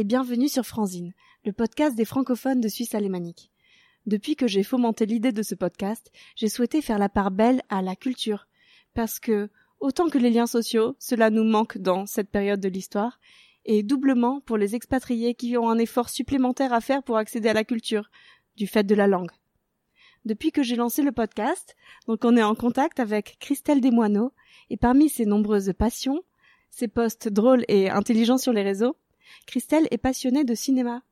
et bienvenue sur Franzine, le podcast des francophones de Suisse alémanique. Depuis que j'ai fomenté l'idée de ce podcast, j'ai souhaité faire la part belle à la culture, parce que, autant que les liens sociaux, cela nous manque dans cette période de l'histoire, et doublement pour les expatriés qui ont un effort supplémentaire à faire pour accéder à la culture, du fait de la langue. Depuis que j'ai lancé le podcast, donc on est en contact avec Christelle Desmoineaux, et parmi ses nombreuses passions, ses posts drôles et intelligents sur les réseaux, Christelle est passionnée de cinéma.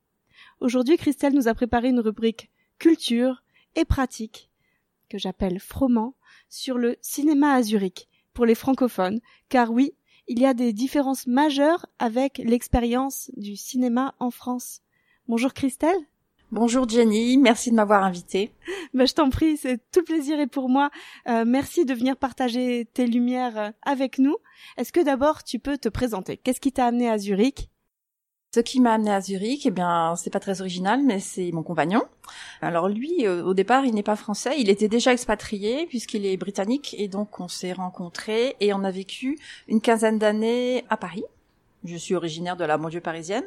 Aujourd'hui, Christelle nous a préparé une rubrique culture et pratique, que j'appelle froment, sur le cinéma à Zurich, pour les francophones, car oui, il y a des différences majeures avec l'expérience du cinéma en France. Bonjour Christelle. Bonjour Jenny, merci de m'avoir invitée. Ben, je t'en prie, c'est tout plaisir et pour moi. Euh, merci de venir partager tes lumières euh, avec nous. Est-ce que d'abord tu peux te présenter? Qu'est-ce qui t'a amené à Zurich? Ce qui m'a amené à Zurich, eh bien, c'est pas très original, mais c'est mon compagnon. Alors lui, euh, au départ, il n'est pas français, il était déjà expatrié puisqu'il est britannique et donc on s'est rencontrés et on a vécu une quinzaine d'années à Paris. Je suis originaire de la banlieue parisienne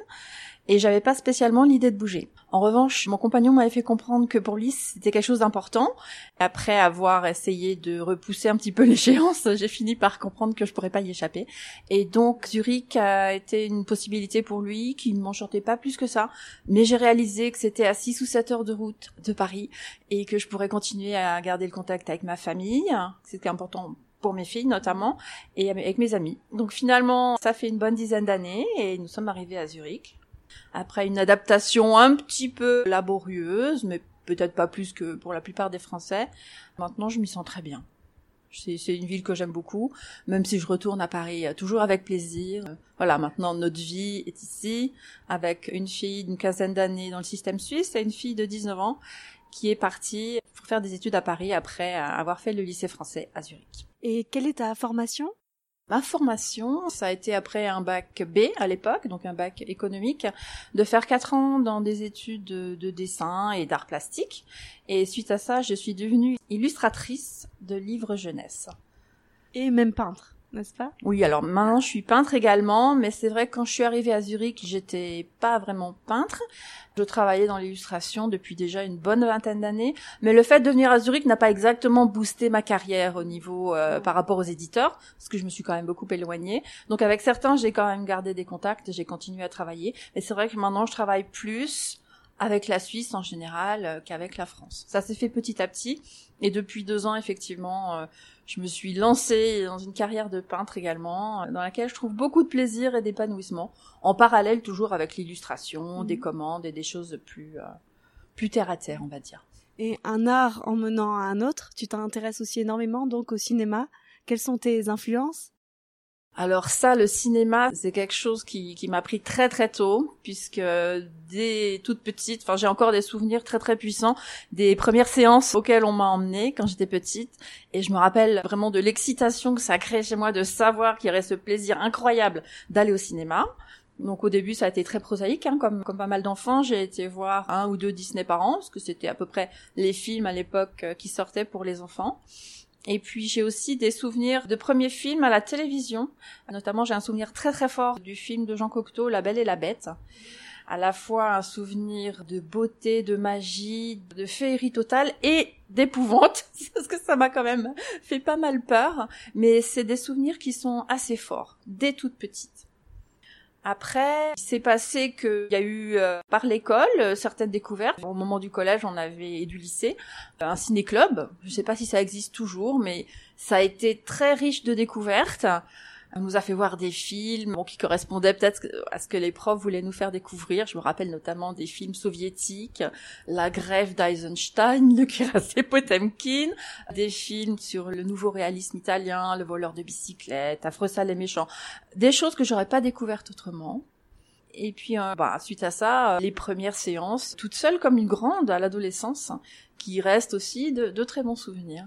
et j'avais pas spécialement l'idée de bouger. En revanche, mon compagnon m'avait fait comprendre que pour lui c'était quelque chose d'important. Après avoir essayé de repousser un petit peu l'échéance, j'ai fini par comprendre que je pourrais pas y échapper. Et donc Zurich a été une possibilité pour lui qui ne m'enchantait pas plus que ça, mais j'ai réalisé que c'était à 6 ou 7 heures de route de Paris et que je pourrais continuer à garder le contact avec ma famille, c'était important pour mes filles notamment et avec mes amis. Donc finalement, ça fait une bonne dizaine d'années et nous sommes arrivés à Zurich après une adaptation un petit peu laborieuse, mais peut-être pas plus que pour la plupart des Français. Maintenant, je m'y sens très bien. C'est une ville que j'aime beaucoup, même si je retourne à Paris euh, toujours avec plaisir. Voilà, maintenant notre vie est ici, avec une fille d'une quinzaine d'années dans le système suisse et une fille de 19 ans qui est partie pour faire des études à Paris après avoir fait le lycée français à Zurich. Et quelle est ta formation? Ma formation, ça a été après un bac B à l'époque, donc un bac économique, de faire quatre ans dans des études de, dessin et d'art plastique. Et suite à ça, je suis devenue illustratrice de livres jeunesse. Et même peintre n'est-ce pas? Oui, alors maintenant je suis peintre également, mais c'est vrai que quand je suis arrivée à Zurich, j'étais pas vraiment peintre. Je travaillais dans l'illustration depuis déjà une bonne vingtaine d'années, mais le fait de venir à Zurich n'a pas exactement boosté ma carrière au niveau euh, par rapport aux éditeurs, parce que je me suis quand même beaucoup éloignée. Donc avec certains, j'ai quand même gardé des contacts, j'ai continué à travailler, mais c'est vrai que maintenant je travaille plus avec la Suisse en général euh, qu'avec la France. Ça s'est fait petit à petit, et depuis deux ans, effectivement, euh, je me suis lancée dans une carrière de peintre également, dans laquelle je trouve beaucoup de plaisir et d'épanouissement, en parallèle toujours avec l'illustration, mhm. des commandes et des choses plus, euh, plus terre à terre, on va dire. Et un art en menant à un autre, tu t'intéresses aussi énormément donc au cinéma. Quelles sont tes influences? Alors ça, le cinéma, c'est quelque chose qui, qui m'a pris très très tôt, puisque dès toute petite, enfin j'ai encore des souvenirs très très puissants des premières séances auxquelles on m'a emmenée quand j'étais petite, et je me rappelle vraiment de l'excitation que ça crée chez moi de savoir qu'il y aurait ce plaisir incroyable d'aller au cinéma. Donc au début ça a été très prosaïque, hein, comme, comme pas mal d'enfants. J'ai été voir un ou deux Disney par an, parce que c'était à peu près les films à l'époque euh, qui sortaient pour les enfants. Et puis j'ai aussi des souvenirs de premiers films à la télévision. Notamment j'ai un souvenir très très fort du film de Jean Cocteau, La Belle et la Bête. À la fois un souvenir de beauté, de magie, de féerie totale et d'épouvante, parce que ça m'a quand même fait pas mal peur. Mais c'est des souvenirs qui sont assez forts, dès toute petite. Après, il s'est passé qu'il y a eu euh, par l'école euh, certaines découvertes. Au moment du collège, on avait et du lycée un ciné-club. Je ne sais pas si ça existe toujours, mais ça a été très riche de découvertes. On nous a fait voir des films qui correspondaient peut-être à ce que les profs voulaient nous faire découvrir. Je me rappelle notamment des films soviétiques, La grève d'Eisenstein, Le cuirassé Potemkin, des films sur le nouveau réalisme italien, Le voleur de bicyclette, Affreux sale et méchant. Des choses que j'aurais pas découvertes autrement. Et puis, euh, bah, suite à ça, euh, les premières séances, toutes seules comme une grande à l'adolescence, qui restent aussi de très bons souvenirs.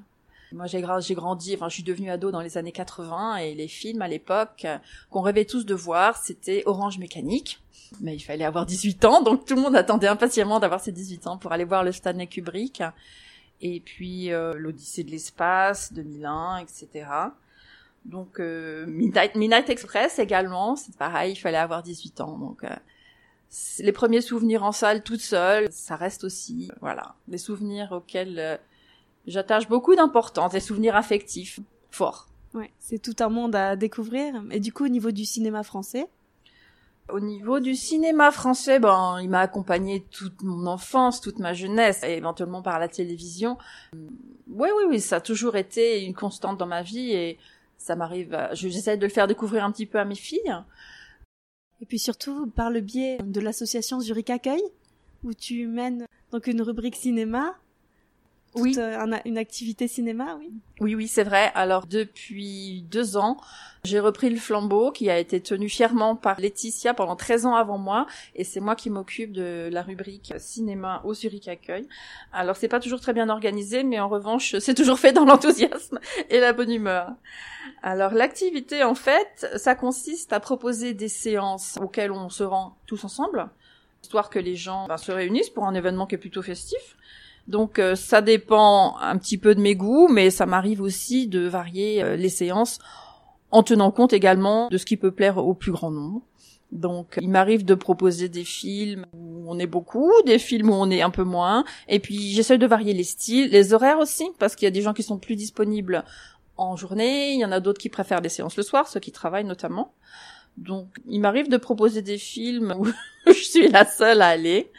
Moi, j'ai grandi, enfin, je suis devenue ado dans les années 80 et les films à l'époque euh, qu'on rêvait tous de voir, c'était Orange Mécanique. Mais il fallait avoir 18 ans, donc tout le monde attendait impatiemment d'avoir ses 18 ans pour aller voir le Stanley Kubrick. Et puis euh, l'Odyssée de l'espace, 2001, etc. Donc euh, Midnight, Express également, c'est pareil, il fallait avoir 18 ans. Donc les premiers souvenirs en salle toute seule, ça reste aussi, voilà, des souvenirs auxquels euh, j'attache beaucoup d'importance, des souvenirs affectifs forts. Ouais, c'est tout un monde à découvrir. Et du coup, au niveau du cinéma français, au niveau du cinéma français, ben, il m'a accompagné toute mon enfance, toute ma jeunesse, et éventuellement par la télévision. Oui, oui, oui, ça a toujours été une constante dans ma vie et ça m'arrive, j'essaie de le faire découvrir un petit peu à mes filles. Et puis surtout par le biais de l'association Zurich Accueil, où tu mènes donc une rubrique cinéma oui. Euh, une activité cinéma, oui. Oui, oui, c'est vrai. Alors depuis deux ans, j'ai repris le flambeau qui a été tenu fièrement par Laetitia pendant 13 ans avant moi, et c'est moi qui m'occupe de la rubrique cinéma au Zurich Accueil. Alors c'est pas toujours très bien organisé, mais en revanche, c'est toujours fait dans l'enthousiasme et la bonne humeur. Alors l'activité, en fait, ça consiste à proposer des séances auxquelles on se rend tous ensemble, histoire que les gens ben, se réunissent pour un événement qui est plutôt festif. Donc euh, ça dépend un petit peu de mes goûts, mais ça m'arrive aussi de varier euh, les séances en tenant compte également de ce qui peut plaire au plus grand nombre. Donc il m'arrive de proposer des films où on est beaucoup, des films où on est un peu moins, et puis j'essaie de varier les styles, les horaires aussi, parce qu'il y a des gens qui sont plus disponibles en journée, il y en a d'autres qui préfèrent les séances le soir, ceux qui travaillent notamment. Donc, il m'arrive de proposer des films où je suis la seule à aller.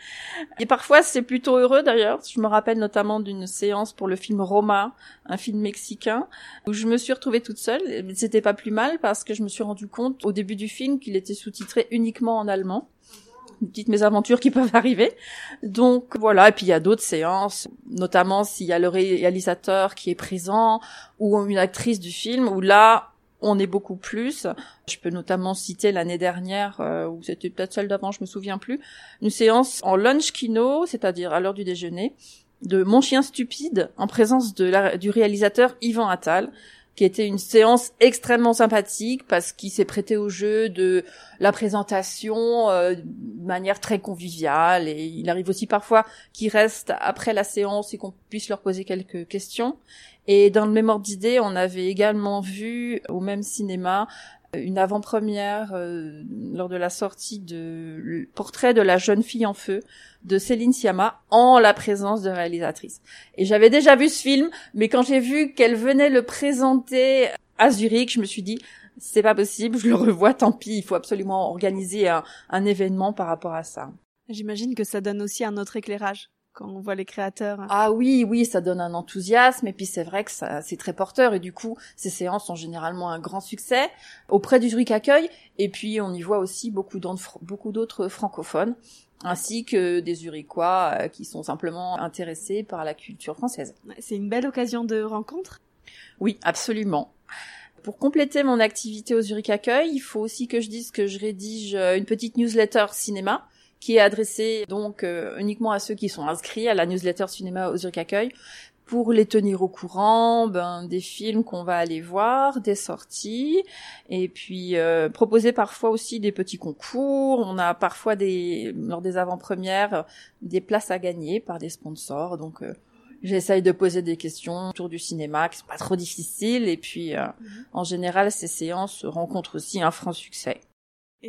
Et parfois, c'est plutôt heureux d'ailleurs. Je me rappelle notamment d'une séance pour le film Roma, un film mexicain, où je me suis retrouvée toute seule. C'était pas plus mal parce que je me suis rendu compte au début du film qu'il était sous-titré uniquement en allemand. Une petite mésaventures qui peuvent arriver. Donc voilà, et puis il y a d'autres séances, notamment s'il y a le réalisateur qui est présent ou une actrice du film, où là, on est beaucoup plus. Je peux notamment citer l'année dernière, euh, ou c'était peut-être celle d'avant, je me souviens plus, une séance en lunch kino, c'est-à-dire à, l'heure du déjeuner, de Mon chien stupide, en présence du réalisateur Yvan Attal, qui était une séance extrêmement sympathique parce qu'il s'est prêté au jeu de la présentation euh, de manière très conviviale. Et il arrive aussi parfois qu'il reste après la séance et qu'on puisse leur poser quelques questions. Et dans le même ordre d'idée, on avait également vu au même cinéma une avant-première euh, lors de la sortie de Portrait de la jeune fille en feu de Céline Sciamma en la présence de réalisatrice. Et j'avais déjà vu ce film, mais quand j'ai vu qu'elle venait le présenter à Zurich, je me suis dit c'est pas possible, je le revois, tant pis, il faut absolument organiser un événement par rapport à ça. J'imagine que ça donne aussi un autre éclairage quand on voit les créateurs. Ah oui, oui, ça donne un enthousiasme et puis c'est vrai que ça, c'est très porteur et du coup, ces séances sont généralement un grand succès auprès du Zurich Accueil et puis on y voit aussi beaucoup d'autres, beaucoup d'autres francophones ainsi que des Zurichois euh, qui sont simplement intéressés par la culture française. C'est une belle occasion de rencontre. Oui, absolument. Pour compléter mon activité au Zurich Accueil, il faut aussi que je dise que je rédige une petite newsletter cinéma qui est adressé donc euh, uniquement à ceux qui sont inscrits à la newsletter cinéma aux Accueil pour les tenir au courant ben, des films qu'on va aller voir, des sorties, et puis euh, proposer parfois aussi des petits concours. On a parfois des lors des avant-premières des places à gagner par des sponsors. Donc euh, j'essaye de poser des questions autour du cinéma qui sont pas trop difficiles, et puis mhm. en général ces séances rencontrent aussi un franc succès.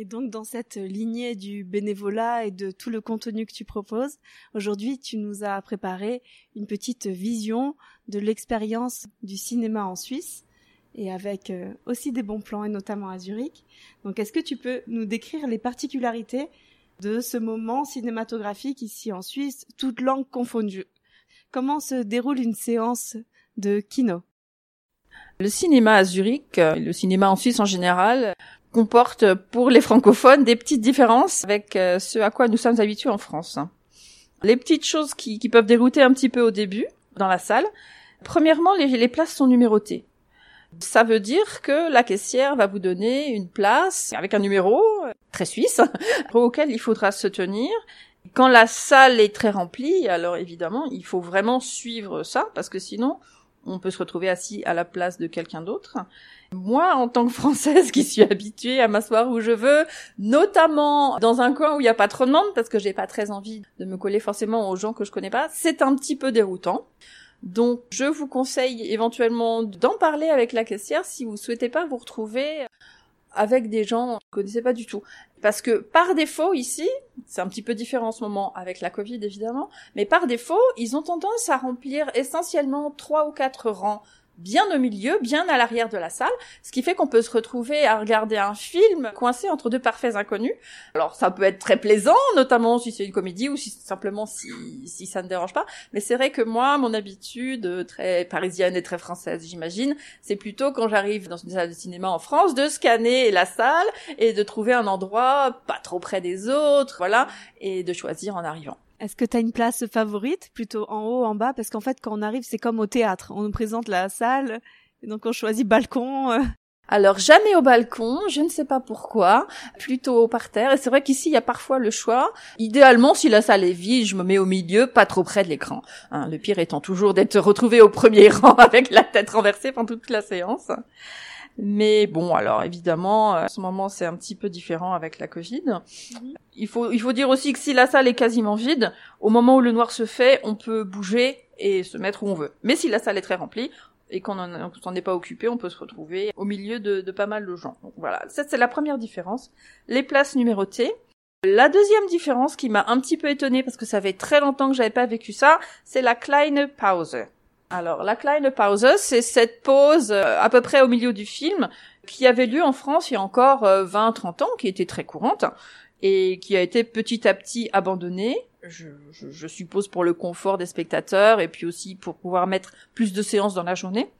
Et donc dans cette lignée du bénévolat et de tout le contenu que tu proposes, aujourd'hui tu nous as préparé une petite vision de l'expérience du cinéma en Suisse et avec euh, aussi des bons plans et notamment à Zurich. Donc est-ce que tu peux nous décrire les particularités de ce moment cinématographique ici en Suisse, toutes langues confondues Comment se déroule une séance de kino? Le cinéma à Zurich, euh, le cinéma en Suisse en général, comporte pour les francophones des petites différences avec euh, ce à quoi nous sommes habitués en France. Les petites choses qui, peuvent dérouter un petit peu au début dans la salle. Premièrement, les, les places sont numérotées. Ça veut dire que la caissière va vous donner une place avec un numéro euh, très suisse auquel il faudra se tenir. Quand la salle est très remplie, alors évidemment, il faut vraiment suivre ça parce que sinon, on peut se retrouver assis à la place de quelqu'un d'autre. Moi, en tant que Française qui suis habituée à m'asseoir où je veux, notamment dans un coin où il n'y a pas trop de monde, parce que j'ai pas très envie de me coller forcément aux gens que je connais pas, c'est un petit peu déroutant. Donc, je vous conseille éventuellement d'en parler avec la caissière si vous souhaitez pas vous retrouver avec des gens que je connaissais pas du tout. Parce que par défaut ici, c'est un petit peu différent en ce moment avec la Covid évidemment, mais par défaut, ils ont tendance à remplir essentiellement trois ou quatre rangs bien au milieu, bien à l'arrière de la salle, ce qui fait qu'on peut se retrouver à regarder un film coincé entre deux parfaits inconnus. Alors ça peut être très plaisant, notamment si c'est une comédie ou si simplement si, si ça ne dérange pas, mais c'est vrai que moi, mon habitude très parisienne et très française, j'imagine, c'est plutôt quand j'arrive dans une salle de cinéma en France de scanner la salle et de trouver un endroit pas trop près des autres, voilà, et de choisir en arrivant. Est-ce que tu as une place favorite, plutôt en haut, en bas? Parce qu'en fait, quand on arrive, c'est comme au théâtre. On nous présente la salle, et donc on choisit balcon. Euh. Alors jamais au balcon, je ne sais pas pourquoi, plutôt au parterre. Et c'est vrai qu'ici il y a parfois le choix. Idéalement, si la salle est vide, je me mets au milieu, pas trop près de l'écran. Hein, le pire étant toujours d'être retrouvé au premier rang avec la tête renversée pendant toute la séance. Mais bon, alors évidemment, à ce moment c'est un petit peu différent avec la Covid. Mhm. Il faut il faut dire aussi que si la salle est quasiment vide, au moment où le noir se fait, on peut bouger et se mettre où on veut. Mais si la salle est très remplie et qu'on n'en est pas occupé, on peut se retrouver au milieu de, de pas mal de gens. Donc voilà, ça c'est la première différence. Les places numérotées. La deuxième différence qui m'a un petit peu étonnée parce que ça fait très longtemps que j'avais pas vécu ça, c'est la kleine Pause. Alors, la kleine Pause, c'est cette pause euh, à peu près au milieu du film qui avait lieu en France il y a encore 20-30 euh, ans, qui était très courante et qui a été petit à petit abandonnée. Je, je, suppose pour le confort des spectateurs et puis aussi pour pouvoir mettre plus de séances dans la journée.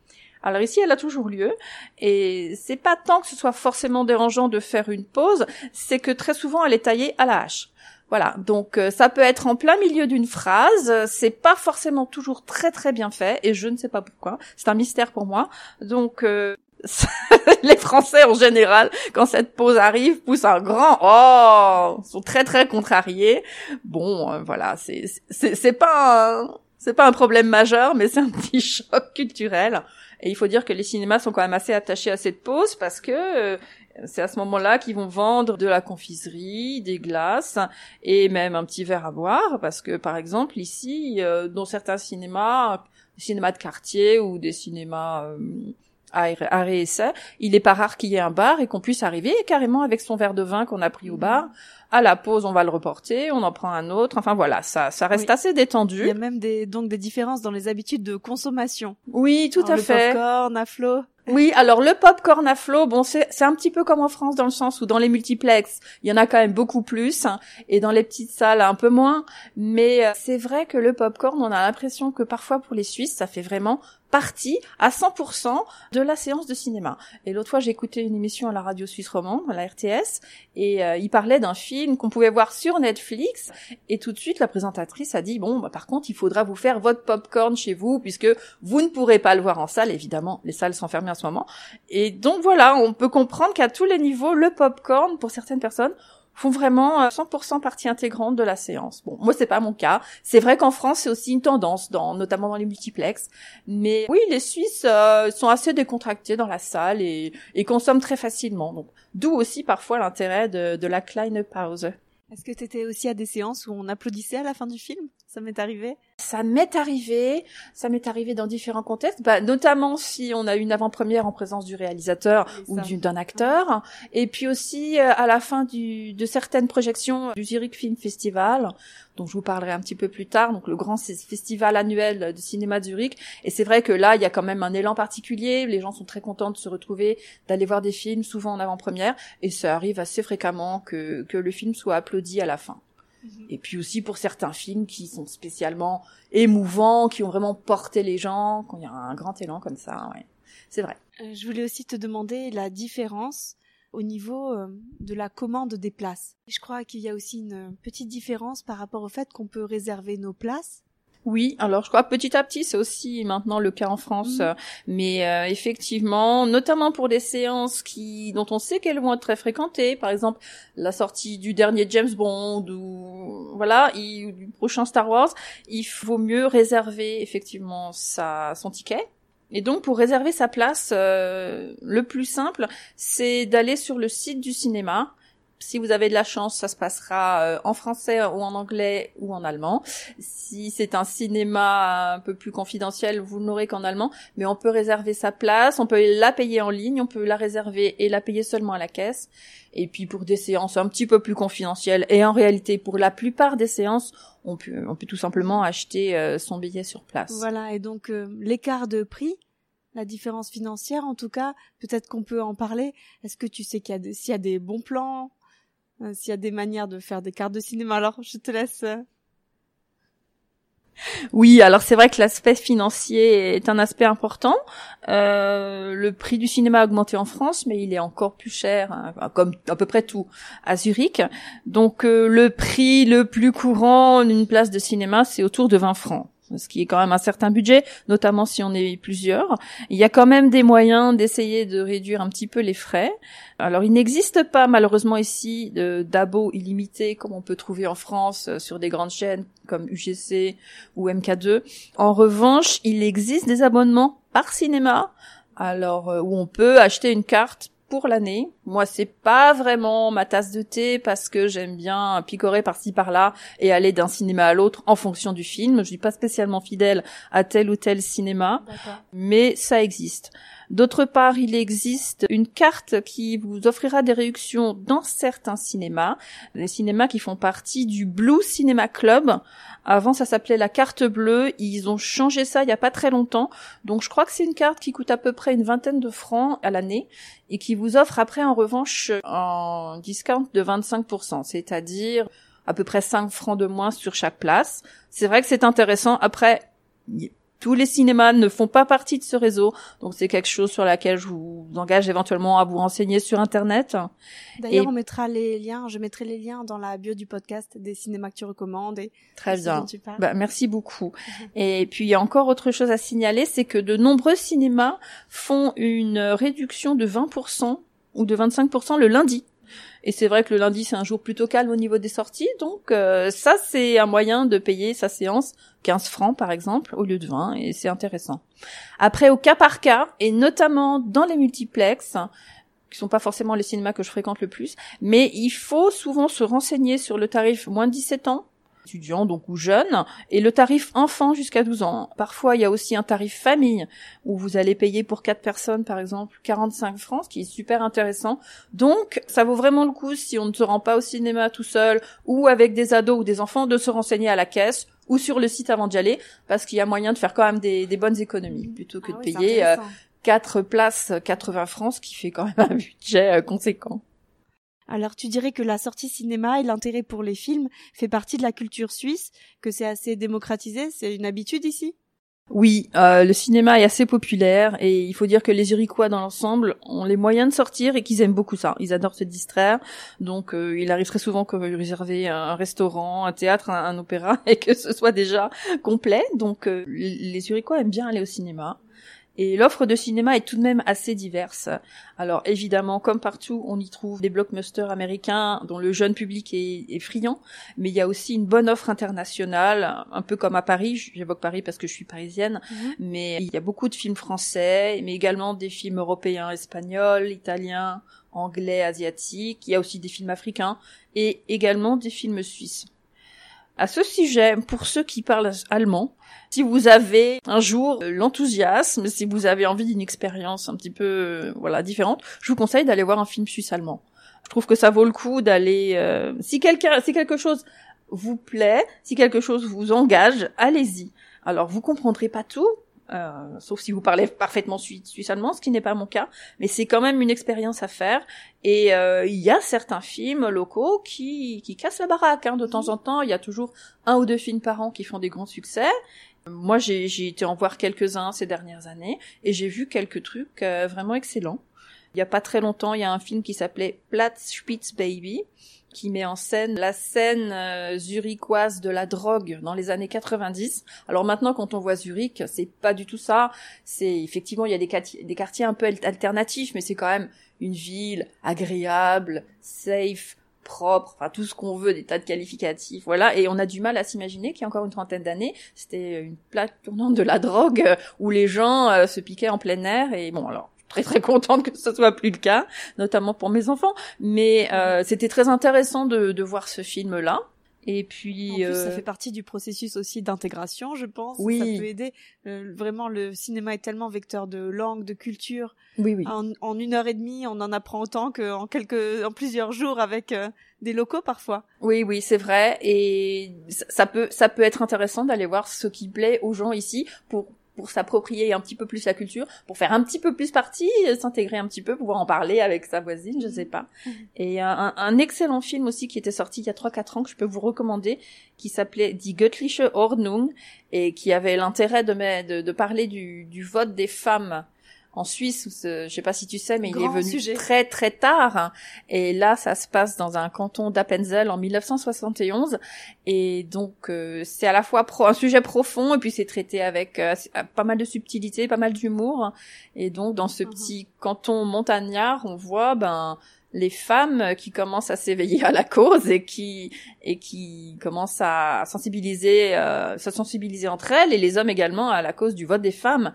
Alors ici, elle a toujours lieu, et c'est pas tant que ce soit forcément dérangeant de faire une pause, c'est que très souvent elle est taillée à la hache. Voilà, donc euh, ça peut être en plein milieu d'une phrase, c'est pas forcément toujours très très bien fait et je ne sais pas pourquoi, c'est un mystère pour moi. Donc euh, les Français en général, quand cette pause arrive, poussent un grand oh, sont très très contrariés. Bon, euh, voilà, c'est c'est pas c'est pas un problème majeur, mais c'est un petit choc culturel. Et il faut dire que les cinémas sont quand même assez attachés à cette pause parce que c'est à ce moment-là qu'ils vont vendre de la confiserie, des glaces et même un petit verre à boire parce que par exemple ici, euh, dans certains cinémas, cinémas de quartier ou des cinémas euh, à essai, il est pas rare qu'il y ait un bar et qu'on puisse arriver carrément avec son verre de vin qu'on a pris au bar. À la pause, on va le reporter, on en prend un autre. Enfin voilà, ça, ça reste assez détendu. Il y a même des donc des différences dans les habitudes de consommation. Oui, tout à le fait. Popcorn à flot. Oui, alors le popcorn à flot, bon, c'est un petit peu comme en France dans le sens où dans les multiplex, il y en a quand même beaucoup plus, et dans les petites salles un peu moins. Mais euh, c'est vrai que le popcorn, on a l'impression que parfois pour les Suisses, ça fait vraiment partie à 100% de la séance de cinéma. Et l'autre fois, j'ai écouté une émission à la radio suisse romande, à la RTS, et euh, il parlait d'un film qu'on pouvait voir sur Netflix, et tout de suite, la présentatrice a dit, bon, bah, par contre, il faudra vous faire votre popcorn chez vous, puisque vous ne pourrez pas le voir en salle, évidemment, les salles sont fermées ce moment. Et donc voilà, on peut comprendre qu'à tous les niveaux, le popcorn, pour certaines personnes, font vraiment 100% euh, partie intégrante de la séance. Bon, moi c'est pas mon cas. C'est vrai qu'en France c'est aussi une tendance, dans, notamment dans les multiplex. Mais oui, les Suisses euh, sont assez décontractés dans la salle et, et consomment très facilement. Donc, d'où aussi parfois l'intérêt de, de la kleine Pause. Est-ce que tu étais aussi à des séances où on applaudissait à la fin du film? Ça m'est arrivé Ça m'est arrivé, ça m'est arrivé dans différents contextes, bah, notamment si on a une avant-première en présence du réalisateur ou d'un acteur, et puis aussi euh, à la fin du, de certaines projections du Zurich Film Festival, dont je vous parlerai un petit peu plus tard, donc le grand festival annuel de cinéma de Zurich. Et c'est vrai que là, il y a quand même un élan particulier. Les gens sont très contents de se retrouver, d'aller voir des films, souvent en avant-première, et ça arrive assez fréquemment que, que le film soit applaudi à la fin. Mhm. Et puis aussi pour certains films qui sont spécialement émouvants, qui ont vraiment porté les gens, quand il y a un grand élan comme ça, ouais. C'est vrai. Euh, je voulais aussi te demander la différence au niveau euh, de la commande des places. Je crois qu'il y a aussi une petite différence par rapport au fait qu'on peut réserver nos places oui, alors je crois petit à petit c'est aussi maintenant le cas en France, mm. mais euh, effectivement, notamment pour des séances qui dont on sait qu'elles vont être très fréquentées, par exemple la sortie du dernier James Bond ou voilà, ou du prochain Star Wars, il faut mieux réserver effectivement sa son ticket. Et donc pour réserver sa place, euh, le plus simple, c'est d'aller sur le site du cinéma si vous avez de la chance, ça se passera euh, en français ou en anglais ou en allemand. Si c'est un cinéma un peu plus confidentiel, vous n'aurez qu'en allemand, mais on peut réserver sa place, on peut la payer en ligne, on peut la réserver et la payer seulement à la caisse. Et puis pour des séances un petit peu plus confidentielles, et en réalité pour la plupart des séances, on peut, on peut tout simplement acheter euh, son billet sur place. Voilà, et donc euh, l'écart de prix, la différence financière en tout cas, peut-être qu'on peut en parler. Est-ce que tu sais qu'il y a s'il y a des bons plans? Euh, s'il y a des manières de faire des cartes de cinéma. Alors, je te laisse. Euh. Oui, alors c'est vrai que l'aspect financier est un aspect important. Euh, le prix du cinéma a augmenté en France, mais il est encore plus cher, hein, comme à peu près tout, à Zurich. Donc le prix le plus courant d'une place de cinéma, c'est autour de 20 francs ce qui est quand même un certain budget, notamment si on est plusieurs. Il y a quand même des moyens d'essayer de réduire un petit peu les frais. Alors, il n'existe pas malheureusement ici d'abo illimité comme on peut trouver en France euh, sur des grandes chaînes comme UGC ou MK2. En revanche, il existe des abonnements par cinéma, alors euh, où on peut acheter une carte pour l'année. Moi, c'est pas vraiment ma tasse de thé parce que j'aime bien picorer par-ci par-là et aller d'un cinéma à l'autre en fonction du film. Je suis pas spécialement fidèle à tel ou tel cinéma, mais ça existe. D'autre part, il existe une carte qui vous offrira des réductions dans certains cinémas, les cinémas qui font partie du Blue Cinema Club. Avant, ça s'appelait la carte bleue. Ils ont changé ça il y a pas très longtemps. Donc, je crois que c'est une carte qui coûte à peu près une vingtaine de francs à l'année et qui vous offre après, en revanche, un discount de 25%, c'est-à-dire à peu près 5 francs de moins sur chaque place. C'est vrai que c'est intéressant. Après, tous les cinémas ne font pas partie de ce réseau, donc c'est quelque chose sur laquelle je vous engage éventuellement à vous renseigner sur Internet. D'ailleurs, on mettra les liens, je mettrai les liens dans la bio du podcast des cinémas que tu recommandes. Et Très bien. Bah, merci beaucoup. Mhm. Et puis il y a encore autre chose à signaler, c'est que de nombreux cinémas font une réduction de 20% ou de 25% le lundi. Et c'est vrai que le lundi c'est un jour plutôt calme au niveau des sorties, donc euh, ça c'est un moyen de payer sa séance 15 francs par exemple au lieu de 20 et c'est intéressant. Après au cas par cas et notamment dans les multiplexes qui sont pas forcément les cinémas que je fréquente le plus, mais il faut souvent se renseigner sur le tarif moins de 17 ans étudiants donc ou jeunes et le tarif enfant jusqu'à 12 ans. Parfois, il y a aussi un tarif famille où vous allez payer pour quatre personnes par exemple 45 francs, ce qui est super intéressant. Donc, ça vaut vraiment le coup si on ne se rend pas au cinéma tout seul ou avec des ados ou des enfants de se renseigner à la caisse ou sur le site avant d'y aller parce qu'il y a moyen de faire quand même des, bonnes économies plutôt que ah de payer euh, quatre places 80 francs, ce qui fait quand même un budget euh, conséquent. Alors tu dirais que la sortie cinéma et l'intérêt pour les films fait partie de la culture suisse, que c'est assez démocratisé, c'est une habitude ici? Oui, euh, le cinéma est assez populaire et il faut dire que les Uriquois dans l'ensemble ont les moyens de sortir et qu'ils aiment beaucoup ça. Ils adorent se distraire, donc euh, il arrive très souvent que vous réservez un restaurant, un théâtre, un, opéra et que ce soit déjà complet. Donc euh, les Uriquois aiment bien aller au cinéma. Et l'offre de cinéma est tout de même assez diverse. Alors évidemment, comme partout, on y trouve des blockbusters américains dont le jeune public est, friand, mais il y a aussi une bonne offre internationale, un peu comme à Paris. J'évoque Paris parce que je suis parisienne, mhm. mais il y a beaucoup de films français, mais également des films européens, espagnols, italiens, anglais, asiatiques. Il y a aussi des films africains et également des films suisses. À ce sujet, pour ceux qui parlent allemand, si vous avez un jour euh, l'enthousiasme, si vous avez envie d'une expérience un petit peu euh, voilà différente, je vous conseille d'aller voir un film suisse-allemand. Je trouve que ça vaut le coup d'aller euh, si quelqu'un si quelque chose vous plaît, si quelque chose vous engage, allez-y. Alors vous comprendrez pas tout, euh, sauf si vous parlez parfaitement suisse-allemand, ce qui n'est pas mon cas, mais c'est quand même une expérience à faire. Et euh, il y a certains films locaux qui, qui cassent la baraque. Hein, de temps en temps, il y a toujours un ou deux films par an qui font des grands succès. Moi, j'ai été en voir quelques-uns ces dernières années, et j'ai vu quelques trucs euh, vraiment excellents. Il y a pas très longtemps, il y a un film qui s'appelait Platz Spitz Baby, qui met en scène la scène euh, zurichoise de la drogue dans les années 90. Alors maintenant, quand on voit Zurich, c'est pas du tout ça. C'est effectivement, il y a des, quartiers, un peu alternatifs, mais c'est quand même une ville agréable, safe, propre, enfin tout ce qu'on veut, des tas de qualificatifs, voilà. Et on a du mal à s'imaginer qu'il y a encore une trentaine d'années, c'était une plaque tournante de la drogue où les gens euh, se piquaient en plein air. Et bon, alors très très contente que ce soit plus le cas, notamment pour mes enfants. Mais euh, c'était très intéressant de, de voir ce film-là. Et puis, en plus, ça euh, fait partie du processus aussi d'intégration, je pense. Oui. Ça peut aider. Euh, vraiment, le cinéma est tellement vecteur de langue, de culture. oui, oui. En, en une heure et demie, on en apprend autant qu'en quelques, en plusieurs jours avec euh, des locaux parfois. Oui, oui, c'est vrai. Et ça- ça peut, ça peut être intéressant d'aller voir ce qui plaît aux gens ici pour pour s'approprier un petit peu plus la culture, pour faire un petit peu plus partie, euh, s'intégrer un petit peu, pouvoir en parler avec sa voisine, je sais pas. Mhm. Et un, un excellent film aussi qui était sorti il y a 3-4 ans que je peux vous recommander, qui s'appelait Die Göttliche Ordnung et qui avait l'intérêt de, de, de parler du, du vote des femmes en Suisse, où ce- je sais pas si tu sais, mais il est venu sujet. très très tard. Et là, ça se passe dans un canton d'Appenzell en 1971. Et donc, euh, c'est à la fois pro- un sujet profond et puis c'est traité avec euh, pas mal de subtilité, pas mal d'humour. Et donc, dans ce Mhm. petit canton montagnard, on voit ben les femmes qui commencent à s'éveiller à la cause et qui et qui commencent à sensibiliser, euh, se sensibiliser entre elles et les hommes également à la cause du vote des femmes.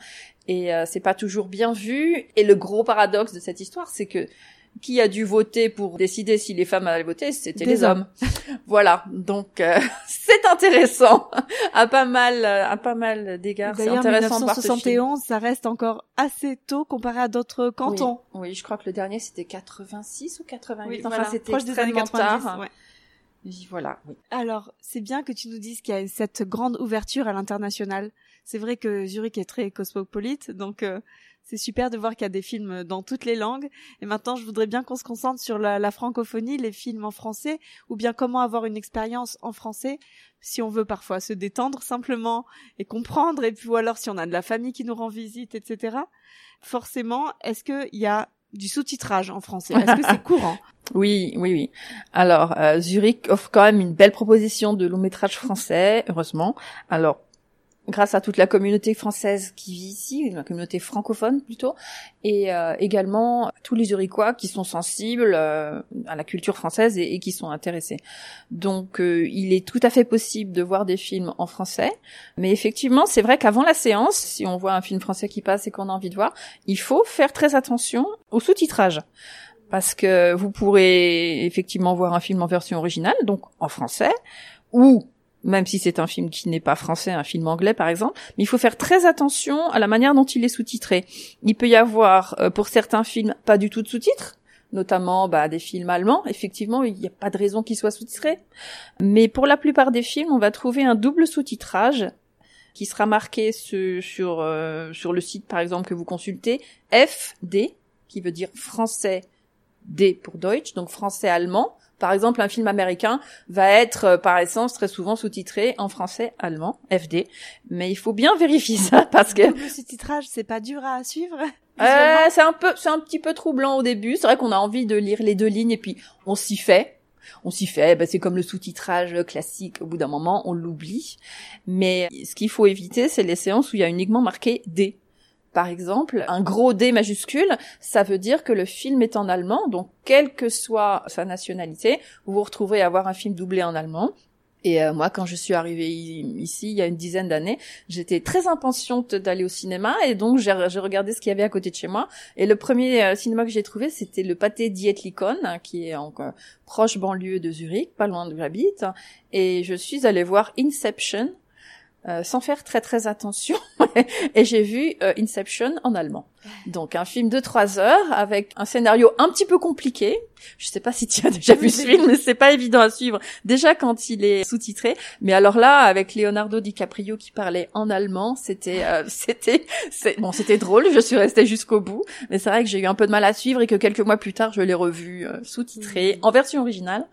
Et euh, c'est pas toujours bien vu. Et le gros paradoxe de cette histoire, c'est que qui a dû voter pour décider si les femmes allaient voter, c'était les hommes. voilà. Donc euh, c'est intéressant à pas mal, euh, à pas mal d'égards. C'est intéressant de voir ce film. 1971, ça reste encore assez tôt comparé à d'autres cantons. Oui, oui, je crois que le dernier c'était 86 ou 88. Oui, enfin, voilà, c'était proche des années extrêmement 90. tard. ouais. Voilà. Alors, c'est bien que tu nous dises qu'il y a cette grande ouverture à l'international. C'est vrai que Zurich est très cosmopolite, donc euh, c'est super de voir qu'il y a des films dans toutes les langues. Et maintenant, je voudrais bien qu'on se concentre sur la, la francophonie, les films en français, ou bien comment avoir une expérience en français, si on veut parfois se détendre simplement et comprendre, et puis ou alors si on a de la famille qui nous rend visite, etc. Forcément, est-ce qu'il y a du sous-titrage en français Est-ce que c'est courant Oui, oui, oui. Alors, euh, Zurich offre quand même une belle proposition de long métrage français, heureusement. Alors, grâce à toute la communauté française qui vit ici, la communauté francophone plutôt, et euh, également tous les Zurichois qui sont sensibles euh, à la culture française et, et qui sont intéressés. Donc, euh, il est tout à fait possible de voir des films en français, mais effectivement, c'est vrai qu'avant la séance, si on voit un film français qui passe et qu'on a envie de voir, il faut faire très attention au sous-titrage parce que vous pourrez effectivement voir un film en version originale, donc en français, ou même si c'est un film qui n'est pas français, un film anglais par exemple, mais il faut faire très attention à la manière dont il est sous-titré. Il peut y avoir euh, pour certains films pas du tout de sous-titres, notamment bah, des films allemands. Effectivement, il n'y a pas de raison qu'ils soient sous-titrés, mais pour la plupart des films, on va trouver un double sous-titrage qui sera marqué sur euh, sur le site par exemple que vous consultez FD qui veut dire français D pour Deutsch, donc français-allemand. Par exemple, un film américain va être euh, par essence très souvent sous-titré en français-allemand, FD. Mais il faut bien vérifier ça parce que Le sous-titrage, c'est pas dur à suivre euh, c'est un peu, c'est un petit peu troublant au début. C'est vrai qu'on a envie de lire les deux lignes et puis on s'y fait. On s'y fait. Ben, c'est comme le sous-titrage classique. Au bout d'un moment, on l'oublie. Mais ce qu'il faut éviter, c'est les séances où il y a uniquement marqué D. Par exemple, un gros D majuscule, ça veut dire que le film est en allemand, donc quelle que soit sa nationalité, vous vous retrouvez à avoir un film doublé en allemand. Et euh, moi, quand je suis arrivée ici il y a une dizaine d'années, j'étais très impatiente d'aller au cinéma et donc j'ai j'ai regardé ce qu'il y avait à côté de chez moi. Et le premier euh, cinéma que j'ai trouvé, c'était le Pâté Dietlikon, hein, qui est en euh, proche banlieue de Zurich, pas loin d'où j'habite. Et je suis allée voir Inception. Euh, sans faire très très attention et j'ai vu euh, Inception en allemand. Donc un film de trois heures avec un scénario un petit peu compliqué. Je sais pas si tu as déjà vu ce film, mais c'est pas évident à suivre. Déjà quand il est sous-titré, mais alors là avec Leonardo DiCaprio qui parlait en allemand, c'était euh, c'était c'est bon, c'était drôle. Je suis restée jusqu'au bout, mais c'est vrai que j'ai eu un peu de mal à suivre et que quelques mois plus tard, je l'ai revu euh, sous-titré en version originale.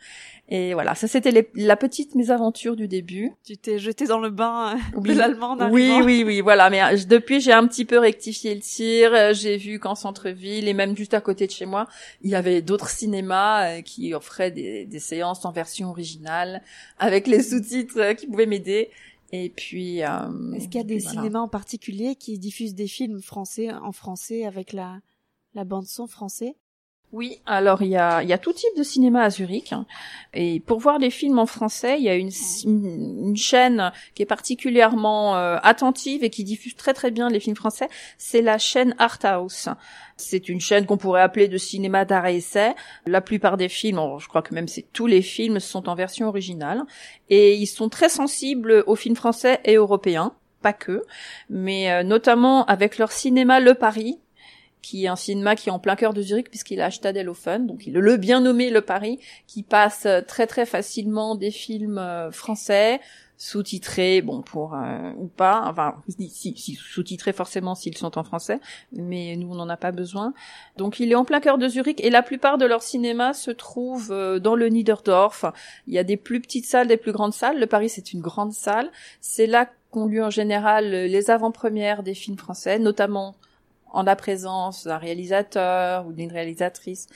Et voilà, ça c'était les- la petite mésaventure du début. Tu t'es jeté dans le bain euh, Oui. de l'allemand Oui, oui, oui, voilà. Mais euh, depuis, j'ai un petit peu rectifié le tir. Euh, J'ai vu qu'en centre-ville et même juste à côté de chez moi, il y avait d'autres cinémas qui offraient des, des séances en version originale avec les sous-titres qui pouvaient m'aider. Et puis, euh, Est-ce qu'il y a des voilà. cinémas en particulier qui diffusent des films français en français avec la, la bande son français? Oui, alors il y a, y a tout type de cinéma à Zurich. Et pour voir les films en français, il y a une, une chaîne qui est particulièrement euh, attentive et qui diffuse très très bien les films français. C'est la chaîne Art House. C'est une chaîne qu'on pourrait appeler de cinéma d'art et essai. La plupart des films, je crois que même c'est tous les films, sont en version originale. Et ils sont très sensibles aux films français et européens pas que, mais euh, notamment avec leur cinéma Le Paris, qui est un cinéma qui est en plein cœur de Zurich puisqu'il a Stadel-Offen, donc il le bien nommé Le Paris, qui passe euh, très très facilement des films euh, français, sous-titrés, bon pour ou pas, enfin si, si sous-titrés forcément s'ils sont en français, mais nous on n'en a pas besoin. Donc il est en plein cœur de Zurich et la plupart de leurs cinémas se trouvent dans le Niederdorf. Il y a des plus petites salles, des plus grandes salles. Le Paris c'est une grande salle. C'est là qu'ont lieu en général les avant-premières des films français, notamment en la présence d'un réalisateur ou d'une réalisatrice.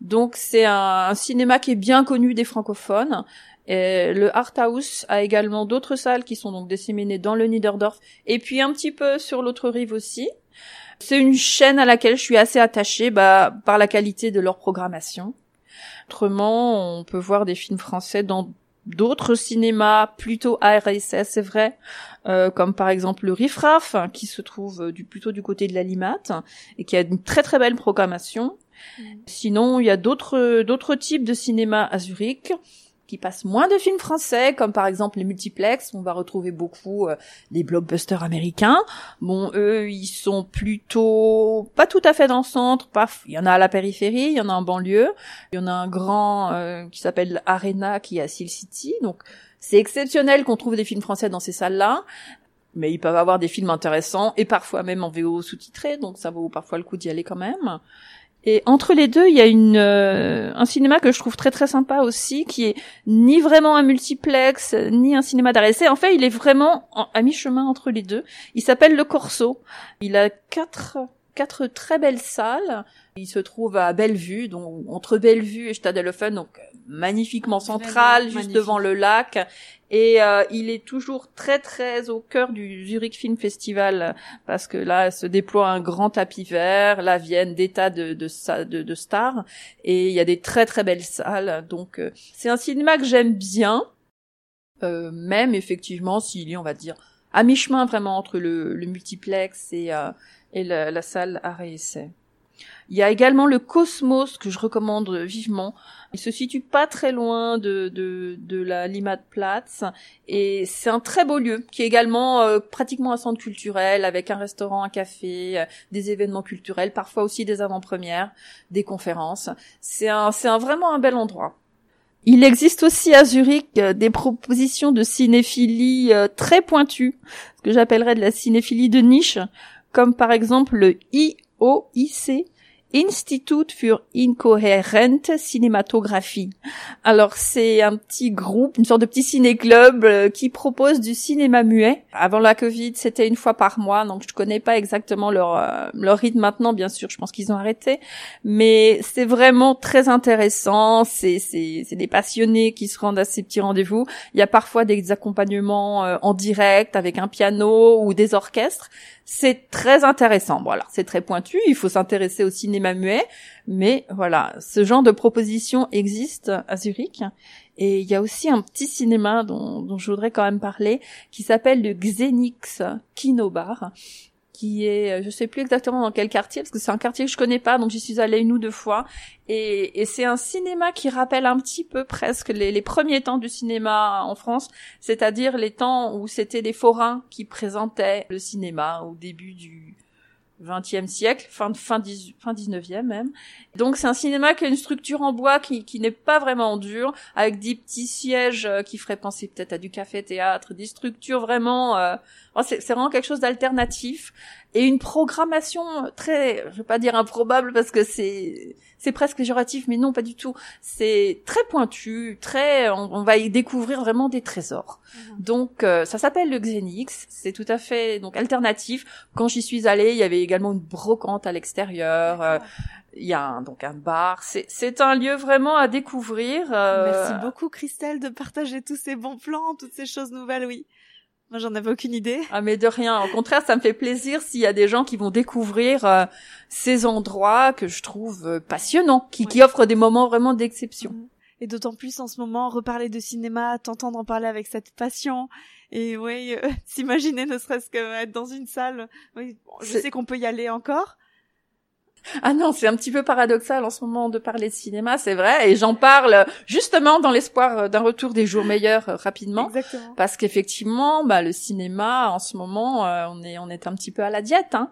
Donc c'est un, cinéma qui est bien connu des francophones. Le Art House a également d'autres salles qui sont donc disséminées dans le Niederdorf et puis un petit peu sur l'autre rive aussi. C'est une chaîne à laquelle je suis assez attachée bah, par la qualité de leur programmation. Autrement, on peut voir des films français dans d'autres cinémas plutôt ARSS, c'est vrai, euh, comme par exemple le Riffraff, qui se trouve euh, du, plutôt du côté de la Limate, et qui a une très très belle programmation. Mm. Sinon, il y a d'autres d'autres types de cinéma à Zurich qui passent moins de films français, comme par exemple les multiplex. On va retrouver beaucoup euh, blockbusters américains. Bon, eux, ils sont plutôt pas tout à fait dans le centre. Paf, il y en a à la périphérie, il y en a en banlieue. Il y en a un grand euh, qui s'appelle Arena, qui est à Seal City. Donc, c'est exceptionnel qu'on trouve des films français dans ces salles-là. Mais ils peuvent avoir des films intéressants et parfois même en VO sous-titré, donc ça vaut parfois le coup d'y aller quand même. Et entre les deux, il y a une, euh, un cinéma que je trouve très très sympa aussi, qui est ni vraiment un multiplex, ni un cinéma d'arrêt. En fait, il est vraiment à mi-chemin entre les deux. Il s'appelle Le Corso. Il a quatre quatre très belles salles. Il se trouve à Bellevue, donc entre Bellevue et Stadelofen, donc magnifiquement central, juste devant le lac. Et euh, il est toujours très très au cœur du Zurich Film Festival parce que là se déploie un grand tapis vert, là viennent des tas de, de, de, stars et il y a des très très belles salles. Donc euh, c'est un cinéma que j'aime bien, euh, même effectivement s'il est on va dire à mi-chemin vraiment entre le, le multiplex et, et la, la salle à essai. Il y a également le Cosmos que je recommande vivement. Il se situe pas très loin de, de, de la Limatplatz et c'est un très beau lieu qui est également euh, pratiquement un centre culturel avec un restaurant, un café, euh, des événements culturels, parfois aussi des avant-premières, des conférences. C'est un, c'est un vraiment un bel endroit. Il existe aussi à Zurich euh, des propositions de cinéphilie très pointues, ce que j'appellerais de la cinéphilie de niche, comme par exemple le IOIC, Institut für Incoherente Cinématographie. Alors c'est un petit groupe, une sorte de petit ciné-club euh, qui propose du cinéma muet. Avant la Covid, c'était une fois par mois, donc je connais pas exactement leur euh, leur rythme maintenant, bien sûr. Je pense qu'ils ont arrêté, mais c'est vraiment très intéressant. C'est c'est c'est des passionnés qui se rendent à ces petits rendez-vous. Il y a parfois des accompagnements euh, en direct avec un piano ou des orchestres. C'est très intéressant. Voilà, c'est très pointu. Il faut s'intéresser au cinéma muet, mais voilà, ce genre de proposition existe à Zurich. Et il y a aussi un petit cinéma dont, je voudrais quand même parler, qui s'appelle le Xenix Kino Bar, qui est, euh, je sais plus exactement dans quel quartier, parce que c'est un quartier que je connais pas, donc j'y suis allée une ou deux fois. Et, et c'est un cinéma qui rappelle un petit peu presque les, les premiers temps du cinéma en France, c'est-à-dire les temps où c'était des forains qui présentaient le cinéma au début du, 20e siècle, fin fin, fin 19e même. Donc c'est un cinéma qui a une structure en bois qui, qui n'est pas vraiment dure, avec des petits sièges euh, qui feraient penser peut-être à du café-théâtre, des structures vraiment... Euh, c'est vraiment quelque chose d'alternatif et une programmation très, je vais pas dire improbable parce que c'est c'est presque péjoratif, mais non, pas du tout. C'est très pointu, très, on, va y découvrir vraiment des trésors. Mhm. Donc, euh, ça s'appelle le Xenix. C'est tout à fait donc alternatif. Quand j'y suis allée, il y avait également une brocante à l'extérieur. Euh, il y a un, donc un bar. C'est, c'est un lieu vraiment à découvrir. Euh, Merci beaucoup Christelle de partager tous ces bons plans, toutes ces choses nouvelles, oui. Moi, j'en avais aucune idée. Ah, mais de rien. Au contraire, ça me fait plaisir s'il y a des gens qui vont découvrir euh, ces endroits que je trouve euh, passionnants, qui, qui offrent des moments vraiment d'exception. Mhm. Et d'autant plus en ce moment, reparler de cinéma, t'entendre en parler avec cette passion. Et oui, euh, s'imaginer ne serait-ce qu'être dans une salle. Oui, bon, je sais qu'on peut y aller encore. Ah non, c'est un petit peu paradoxal en ce moment de parler de cinéma, c'est vrai, et j'en parle justement dans l'espoir euh, d'un retour des jours meilleurs euh, rapidement. Exactement. Parce qu'effectivement, bah, le cinéma, en ce moment, euh, on est on est un petit peu à la diète. Hein.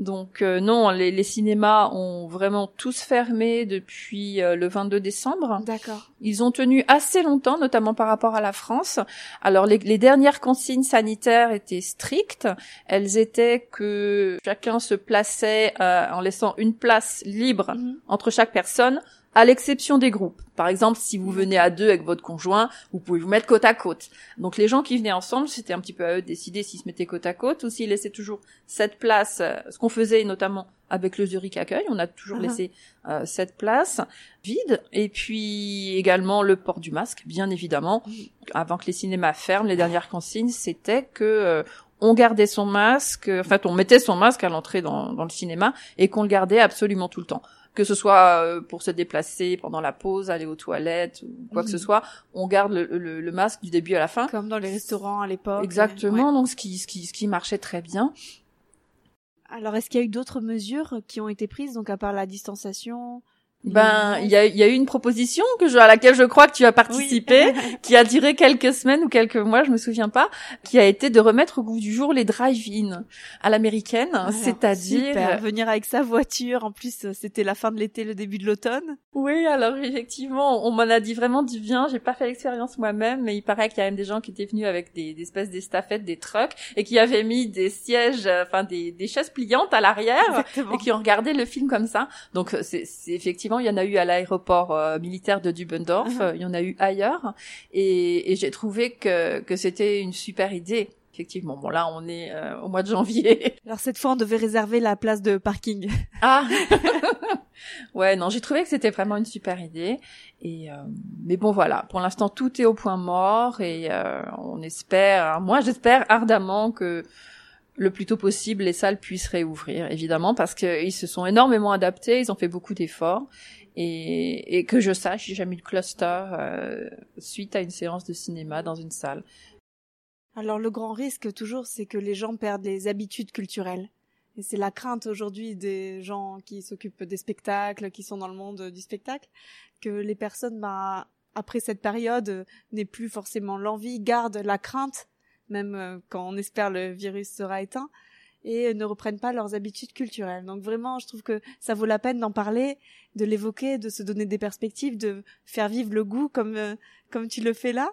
Donc euh, non, les, les cinémas ont vraiment tous fermé depuis euh, le 22 décembre. D'accord. Ils ont tenu assez longtemps, notamment par rapport à la France. Alors les, les dernières consignes sanitaires étaient strictes. Elles étaient que chacun se plaçait euh, en laissant une place libre Mhm. entre chaque personne, à l'exception des groupes. Par exemple, si vous venez à deux avec votre conjoint, vous pouvez vous mettre côte à côte. Donc les gens qui venaient ensemble, c'était un petit peu à eux de décider s'ils se mettaient côte à côte ou s'ils laissaient toujours cette place, euh, ce qu'on faisait notamment avec le Zurich Accueil, on a toujours Mhm. laissé euh, cette place vide. Et puis également le port du masque, bien évidemment. Oui. Avant que les cinémas ferment, les dernières consignes, c'était que... euh, on gardait son masque, en fait, on mettait son masque à l'entrée dans, dans le cinéma et qu'on le gardait absolument tout le temps. Que ce soit euh, pour se déplacer pendant la pause, aller aux toilettes ou quoi que ce Mhm. soit, on garde le, le- le masque du début à la fin. Comme dans les restaurants à l'époque. Exactement, donc ce qui, ce qui, ce qui marchait très bien. Alors, est-ce qu'il y a eu d'autres mesures qui ont été prises, donc à part la distanciation? Ben, il y a, il y a eu une proposition que je, à laquelle je crois que tu as participé, qui a duré quelques semaines ou quelques mois, je me souviens pas, qui a été de remettre au goût du jour les drive-in à l'américaine, c'est-à-dire venir avec sa voiture. En plus, c'était la fin de l'été, le début de l'automne. Oui, alors effectivement, on m'en a dit vraiment du bien. J'ai pas fait l'expérience moi-même, mais il paraît qu'il y a même des gens qui étaient venus avec des, des espèces d'estafettes, des trucks, et qui avaient mis des sièges, enfin des, des chaises pliantes à l'arrière, et qui ont regardé le film comme ça. Donc c'est c'est- effectivement, il y en a eu à l'aéroport euh, militaire de Dubendorf, Mhm. il y en a eu ailleurs, et, et j'ai trouvé que que c'était une super idée. Effectivement, bon là on est euh, au mois de janvier. Alors cette fois, on devait réserver la place de parking. Ah Ouais, non, j'ai trouvé que c'était vraiment une super idée. Et euh, mais bon, voilà, pour l'instant, tout est au point mort et on espère, moi j'espère ardemment que le plus tôt possible les salles puissent réouvrir, évidemment, parce qu'ils se sont énormément adaptés, ils ont fait beaucoup d'efforts. Et, et que je sache, j'ai jamais eu de cluster euh, suite à une séance de cinéma dans une salle. Alors le grand risque toujours, c'est que les gens perdent les habitudes culturelles. Et c'est la crainte aujourd'hui des gens qui s'occupent des spectacles, qui sont dans le monde du spectacle, que les personnes, bah, après cette période, euh, n'aient plus forcément l'envie, gardent la crainte, même euh, quand on espère le virus sera éteint, et ne reprennent pas leurs habitudes culturelles. Donc vraiment, je trouve que ça vaut la peine d'en parler, de l'évoquer, de se donner des perspectives, de faire vivre le goût comme euh, comme tu le fais là.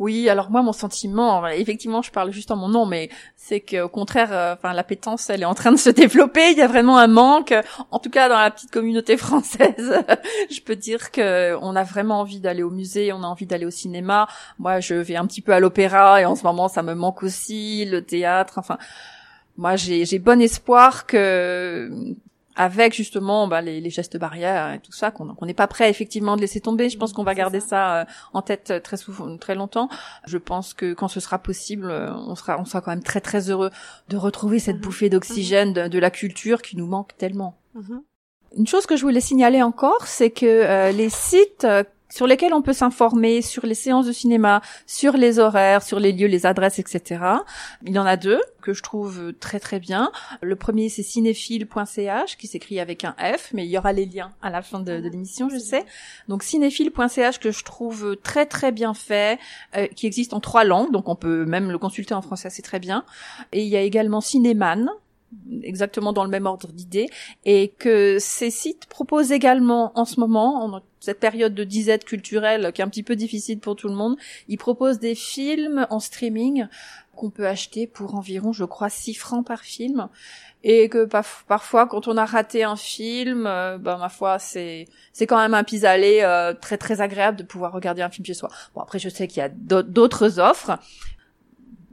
Oui, alors moi mon sentiment, effectivement, je parle juste en mon nom, mais c'est qu'au contraire, euh, enfin l'appétence, elle est en train de se développer. Il y a vraiment un manque, en tout cas dans la petite communauté française. je peux dire que on a vraiment envie d'aller au musée, on a envie d'aller au cinéma. Moi, je vais un petit peu à l'opéra et en ce moment, ça me manque aussi le théâtre. Enfin, moi, j'ai bon espoir que avec justement bah, les, les gestes barrières et tout ça qu'on n'est pas prêt effectivement de laisser tomber. Je pense qu'on va garder ça. ça, euh, en tête euh, très souvent, très longtemps. Je pense que quand ce sera possible, euh, on sera, on sera quand même très très heureux de retrouver cette Mhm. bouffée d'oxygène de, de la culture qui nous manque tellement. Mhm. Une chose que je voulais signaler encore, c'est que euh, les sites sur lesquels on peut s'informer sur les séances de cinéma, sur les horaires, sur les lieux, les adresses, etc. Il y en a deux que je trouve très très bien. Le premier c'est cinéphile.ch qui s'écrit avec un F, mais il y aura les liens à la fin de, l'émission, je sais. Donc cinéphile.ch que je trouve très très bien fait, euh, qui existe en trois langues, donc on peut même le consulter en français, c'est très bien. Et il y a également Cinéman, exactement dans le même ordre d'idées, et que ces sites proposent également en ce moment, en cette période de disette culturelle qui est un petit peu difficile pour tout le monde, ils proposent des films en streaming qu'on peut acheter pour environ, je crois, 6 francs par film. Et que parfois, quand on a raté un film, euh, ben ma foi, c'est c'est quand même un pis-aller euh, très très agréable de pouvoir regarder un film chez soi. Bon après, je sais qu'il y a d'au- d'autres offres.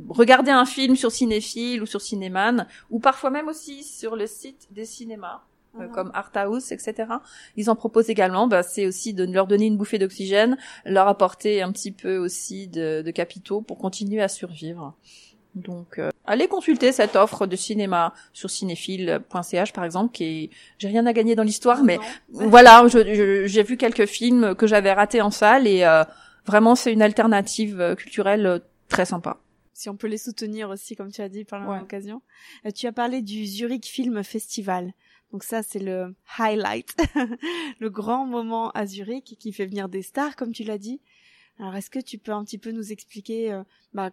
Regardez un film sur Cinéphile ou sur Cinéman, ou parfois même aussi sur le site des cinémas, euh, Mhm. comme Art House, etc. Ils en proposent également. Bah, c'est aussi de leur donner une bouffée d'oxygène, leur apporter un petit peu aussi de, de capitaux pour continuer à survivre. Donc, euh, allez consulter cette offre de cinéma sur cinéphile.ch par exemple, qui est, j'ai rien à gagner dans l'histoire, mais voilà, j'ai vu quelques films que j'avais ratés en salle et euh, vraiment c'est une alternative euh, culturelle très sympa. Si on peut les soutenir aussi, comme tu as dit par l'occasion. tu as parlé du Zurich Film Festival. Donc ça, c'est le highlight, le grand moment à Zurich qui fait venir des stars, comme tu l'as dit. Alors, est-ce que tu peux un petit peu nous expliquer bah,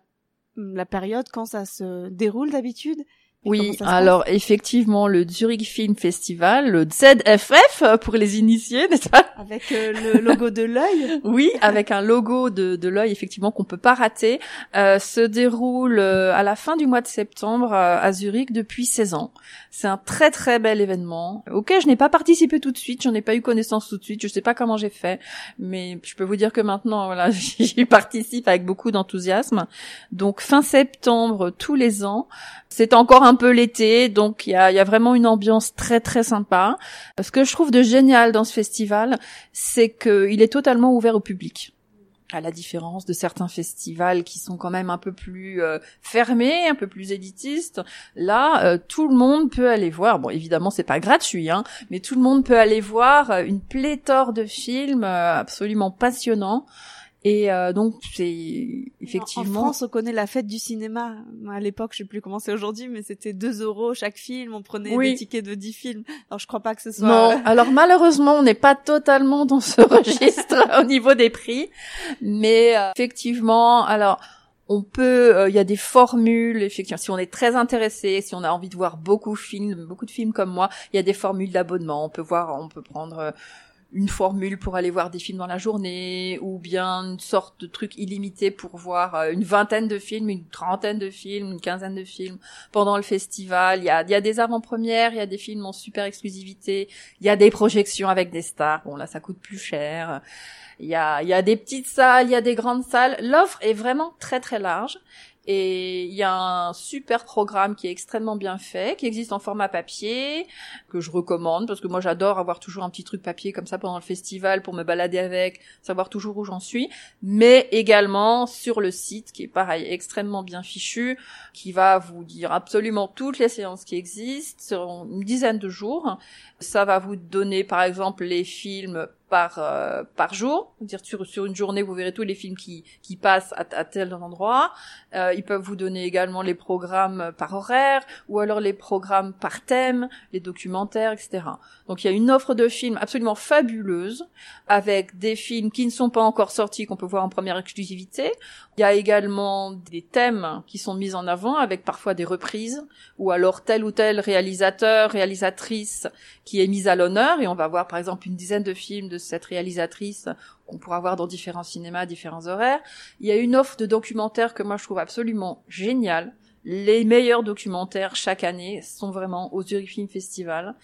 la période quand ça se déroule d'habitude oui, alors effectivement, le Zurich Film Festival, le ZFF euh, pour les initiés, n'est-ce pas Avec euh, le logo de l'œil? oui, avec un logo de, de l'œil, effectivement, qu'on peut pas rater, euh, se déroule à la fin du mois de septembre à Zurich depuis 16 ans. C'est un très très bel événement auquel je n'ai pas participé tout de suite, j'en ai pas eu connaissance tout de suite, je sais pas comment j'ai fait, mais je peux vous dire que maintenant, voilà, j'y participe avec beaucoup d'enthousiasme. Donc fin septembre tous les ans, c'est encore un peu l'été, donc il y a, vraiment une ambiance très très sympa. Ce que je trouve de génial dans ce festival, c'est qu'il est totalement ouvert au public à la différence de certains festivals qui sont quand même un peu plus euh, fermés, un peu plus élitistes. Là, euh, tout le monde peut aller voir. Bon, évidemment, c'est pas gratuit, hein, mais tout le monde peut aller voir euh, une pléthore de films absolument passionnants. Et euh, donc c'est effectivement. En France, on connaît la fête du cinéma. À l'époque, je sais plus comment c'est aujourd'hui, mais c'était 2 euros chaque film. On prenait des tickets de 10 films. Alors je crois pas que ce soit. Non. Alors malheureusement, on n'est pas totalement dans ce registre au niveau des prix, mais euh, effectivement, alors. On peut, euh, il y a des formules, effectivement, si on est très intéressé, si on a envie de voir beaucoup de films, beaucoup de films comme moi, il y a des formules d'abonnement. On peut voir, on peut prendre une formule pour aller voir des films dans la journée, ou bien une sorte de truc illimité pour voir euh, une vingtaine de films, une trentaine de films, une quinzaine de films pendant le festival. Il y a, il y a des avant-premières, il y a des films en super exclusivité, il y a des projections avec des stars. Bon là, ça coûte plus cher. Il y a, il y a des petites salles, il y a des grandes salles. L'offre est vraiment très très large. Et il y a un super programme qui est extrêmement bien fait, qui existe en format papier, que je recommande parce que moi j'adore avoir toujours un petit truc papier comme ça pendant le festival pour me balader avec, savoir toujours où j'en suis, mais également sur le site qui est pareil extrêmement bien fichu, qui va vous dire absolument toutes les séances qui existent sur une dizaine de jours. Ça va vous donner par exemple les films par euh, par jour. Dire sur sur une journée, vous verrez tous les films qui qui passent à, à tel endroit. Euh, ils peuvent vous donner également les programmes par horaire ou alors les programmes par thème, les documentaires, etc. Donc il y a une offre de films absolument fabuleuse avec des films qui ne sont pas encore sortis qu'on peut voir en première exclusivité. Il y a également des thèmes qui sont mis en avant avec parfois des reprises ou alors tel ou tel réalisateur, réalisatrice qui est mise à l'honneur et on va voir par exemple une dizaine de films de cette réalisatrice qu'on pourra voir dans différents cinémas, différents horaires. Il y a une offre de documentaires que moi je trouve absolument géniale. Les meilleurs documentaires chaque année sont vraiment au Zurich Film Festival.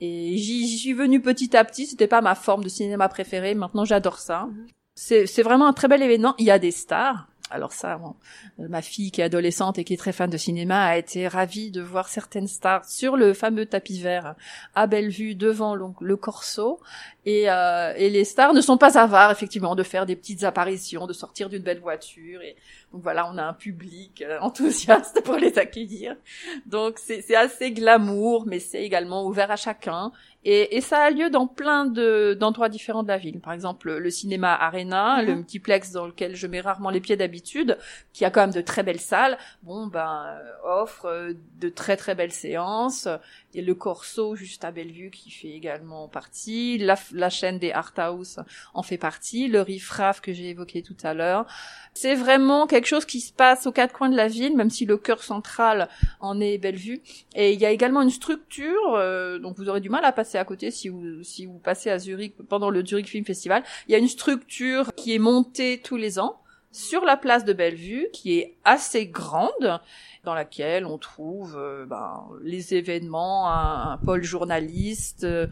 Et j'y suis venue petit à petit. C'était pas ma forme de cinéma préférée. Maintenant, j'adore ça. Mhm. C'est vraiment un très bel événement. Il y a des stars alors ça, euh, ma fille qui est adolescente et qui est très fan de cinéma a été ravie de voir certaines stars sur le fameux tapis vert à Bellevue devant le Corso. Et, euh, et les stars ne sont pas avares effectivement de faire des petites apparitions, de sortir d'une belle voiture. Et donc voilà, on a un public euh, enthousiaste pour les accueillir. Donc c'est assez glamour, mais c'est également ouvert à chacun. Et, et, ça a lieu dans plein de d'endroits différents de la ville. Par exemple, le cinéma Arena, le mhm. multiplex dans lequel je mets rarement les pieds d'habitude, qui a quand même de très belles salles, bon ben euh, offre euh, de très très belles séances. Et le Corso juste à Bellevue qui fait également partie. La, la chaîne des Art House en fait partie. Le Riffraff que j'ai évoqué tout à l'heure. C'est vraiment quelque chose qui se passe aux quatre coins de la ville, même si le cœur central en est Bellevue. Et il y a également une structure, euh, donc vous aurez du mal à passer à côté si vous si vous passez à Zurich pendant le Zurich Film Festival. Il y a une structure qui est montée tous les ans sur la place de Bellevue, qui est assez grande, dans laquelle on trouve euh, ben, les événements, un, pôle journaliste, euh,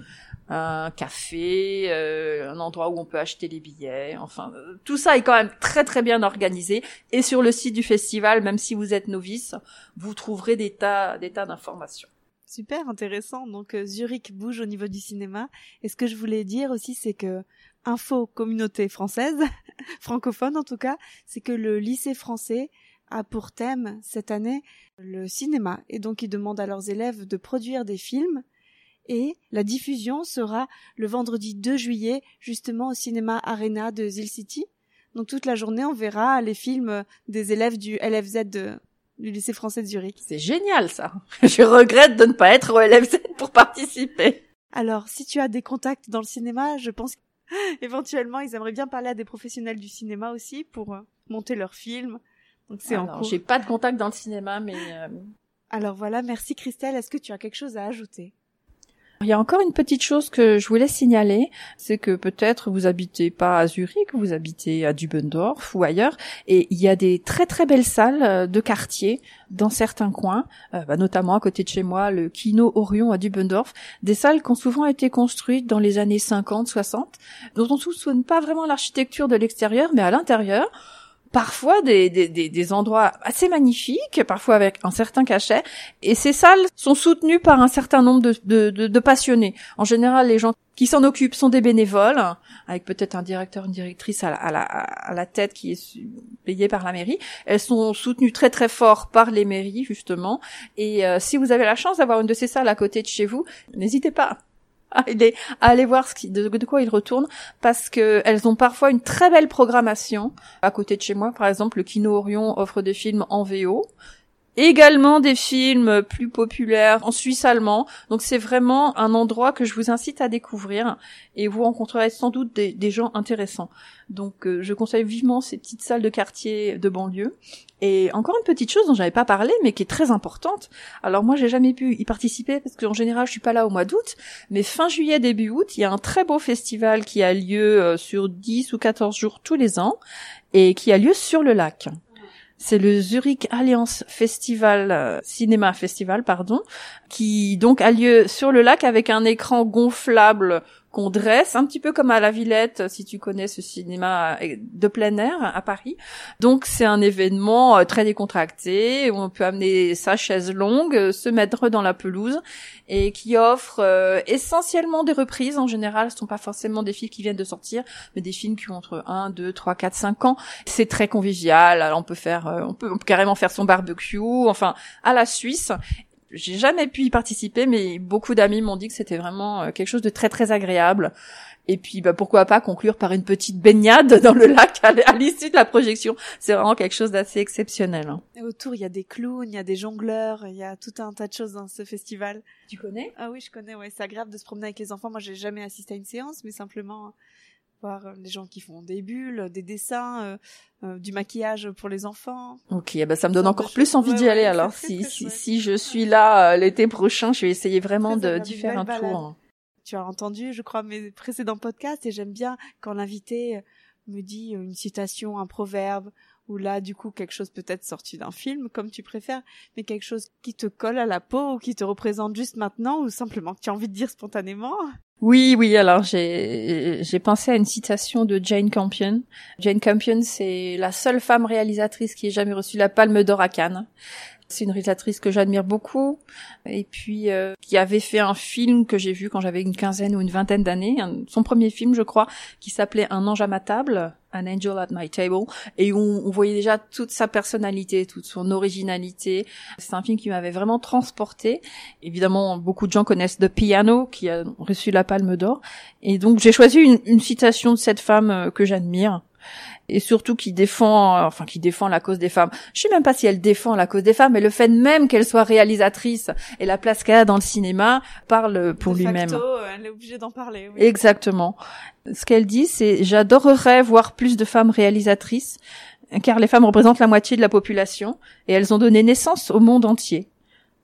un café, euh, un endroit où on peut acheter les billets. Enfin, tout ça est quand même très très bien organisé. Et sur le site du festival, même si vous êtes novice, vous trouverez des tas, des tas d'informations. Super intéressant. Donc Zurich bouge au niveau du cinéma. Et ce que je voulais dire aussi, c'est que info communauté française, francophone en tout cas, c'est que le lycée français a pour thème cette année le cinéma et donc ils demandent à leurs élèves de produire des films et la diffusion sera le vendredi 2 juillet justement au cinéma Arena de Zill City. Donc toute la journée on verra les films des élèves du LFZ de, du lycée français de Zurich. C'est génial ça. Je regrette de ne pas être au LFZ pour participer. Alors si tu as des contacts dans le cinéma, je pense éventuellement ils aimeraient bien parler à des professionnels du cinéma aussi pour euh, monter leurs films. Donc c'est en cours. J'ai pas de contact dans le cinéma mais euh, Alors voilà, merci Christelle, est-ce que tu as quelque chose à ajouter? Il y a encore une petite chose que je voulais signaler, c'est que peut-être vous habitez pas à Zurich, vous habitez à Dubendorf ou ailleurs, et il y a des très très belles salles euh, de quartier dans certains coins, euh, bah, notamment à côté de chez moi, le Kino Orion à Dubendorf, des salles qui ont souvent été construites dans les années 50, 60, dont on ne soupçonne pas vraiment l'architecture de l'extérieur, mais à l'intérieur, parfois des, des, des, endroits assez magnifiques, parfois avec un certain cachet, et ces salles sont soutenues par un certain nombre de, de, de, passionnés. En général, les gens qui s'en occupent sont des bénévoles, avec peut-être un directeur, une directrice à la, à, la, à la tête qui est payée par la mairie. Elles sont soutenues très très fort par les mairies, justement. Et euh, si vous avez la chance d'avoir une de ces salles à côté de chez vous, n'hésitez pas à aller, voir ce qui, de, quoi ils retournent parce que elles ont parfois une très belle programmation. À côté de chez moi, par exemple, le Kino Orion offre des films en VO également des films plus populaires en suisse allemand. Donc c'est vraiment un endroit que je vous incite à découvrir et vous rencontrerez sans doute des, gens intéressants. Donc euh, je conseille vivement ces petites salles de quartier de banlieue. Et encore une petite chose dont j'avais pas parlé mais qui est très importante. Alors moi j'ai jamais pu y participer parce qu'en général je suis pas là au mois d'août, mais fin juillet début août, il y a un très beau festival qui a lieu euh, sur 10 ou 14 jours tous les ans et qui a lieu sur le lac. C'est le Zurich Alliance Festival, euh, Cinéma Festival, pardon, qui donc a lieu sur le lac avec un écran gonflable qu'on dresse, un petit peu comme à la Villette, si tu connais ce cinéma euh, de plein air à Paris. Donc c'est un événement euh, très décontracté où on peut amener sa chaise longue, euh, se mettre dans la pelouse et qui offre essentiellement des reprises. En général, ce sont pas forcément des films qui viennent de sortir, mais des films qui ont entre 1, 2, 3, 4, 5 ans. C'est très convivial. Alors on peut faire, on peut carrément faire son barbecue, enfin à la Suisse j'ai jamais pu y participer, mais beaucoup d'amis m'ont dit que c'était vraiment euh, quelque chose de très très agréable. Et puis, bah, pourquoi pas conclure par une petite baignade dans le lac à l'issue de la projection. C'est vraiment quelque chose d'assez exceptionnel. Hein. Et autour, il y a des clowns, il y a des jongleurs, il y a tout un tas de choses dans ce festival. Tu connais? Ah oui, je connais. Ouais, c'est agréable de se promener avec les enfants. Moi, j'ai jamais assisté à une séance, mais simplement voir euh, les gens qui font des bulles, des dessins, euh, euh, du maquillage pour les enfants. Ok, bah ça me donne encore plus envie d'y aller alors. Si, si, si je suis là l'été prochain, je vais essayer vraiment de d'y faire un tour. Tu as entendu, je crois, mes précédents podcasts et j'aime bien quand l'invité me dit une citation, un proverbe ou là du coup quelque chose peut-être sorti d'un film comme tu préfères mais quelque chose qui te colle à la peau ou qui te représente juste maintenant ou simplement que tu as envie de dire spontanément? Oui, oui. Alors j'ai j'ai pensé à une citation de Jane Campion. Jane Campion, c'est la seule femme réalisatrice qui ait jamais reçu la Palme d'Or à Cannes. C'est une réalisatrice que j'admire beaucoup et puis euh, qui avait fait un film que j'ai vu quand j'avais une quinzaine ou une vingtaine d'années, son premier film je crois, qui s'appelait Un ange à ma table, An Angel at My Table, et où on, voyait déjà toute sa personnalité, toute son originalité. C'est un film qui m'avait vraiment transporté. Évidemment, beaucoup de gens connaissent The Piano, qui a reçu la Palme d'Or, et donc j'ai choisi une, citation de cette femme euh, que j'admire et surtout qui défend, enfin qui défend la cause des femmes. Je sais même pas si elle défend la cause des femmes, mais le fait même qu'elle soit réalisatrice et la place qu'elle a dans le cinéma parle pour lui-même. Elle est obligée d'en parler. Oui. Exactement. Ce qu'elle dit, c'est j'adorerais voir plus de femmes réalisatrices, car les femmes représentent la moitié de la population et elles ont donné naissance au monde entier.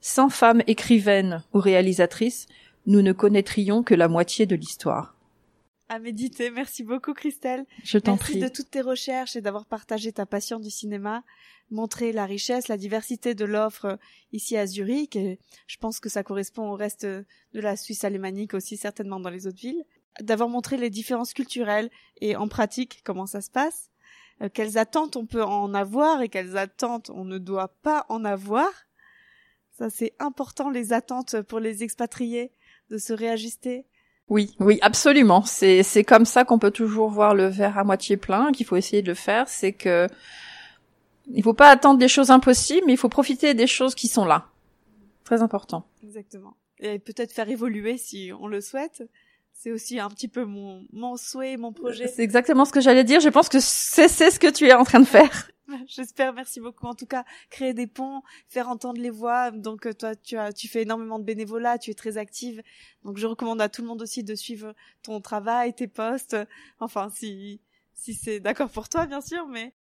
Sans femmes écrivaines ou réalisatrices, nous ne connaîtrions que la moitié de l'histoire à méditer. Merci beaucoup, Christelle. Je t'en prie. Merci de toutes tes recherches et d'avoir partagé ta passion du cinéma, montré la richesse, la diversité de l'offre ici à Zurich. Et je pense que ça correspond au reste de la Suisse alémanique aussi, certainement dans les autres villes. D'avoir montré les différences culturelles et en pratique comment ça se passe. Euh, quelles attentes on peut en avoir et quelles attentes on ne doit pas en avoir. Ça, c'est important, les attentes pour les expatriés, de se réajuster oui, oui, absolument. C'est c'est comme ça qu'on peut toujours voir le verre à moitié plein, qu'il faut essayer de le faire. C'est que Il faut pas attendre des choses impossibles, mais il faut profiter des choses qui sont là. Très important. Exactement. Et peut-être faire évoluer si on le souhaite. C'est aussi un petit peu mon, mon souhait, mon projet. C'est exactement ce que j'allais dire. Je pense que c'est, c'est ce que tu es en train de faire. J'espère, merci beaucoup. En tout cas, créer des ponts, faire entendre les voix. Donc euh, toi, tu as, tu fais énormément de bénévolat, tu es très active. Donc je recommande à tout le monde aussi de suivre ton travail, tes posts. Enfin, si si c'est d'accord pour toi, bien sûr, mais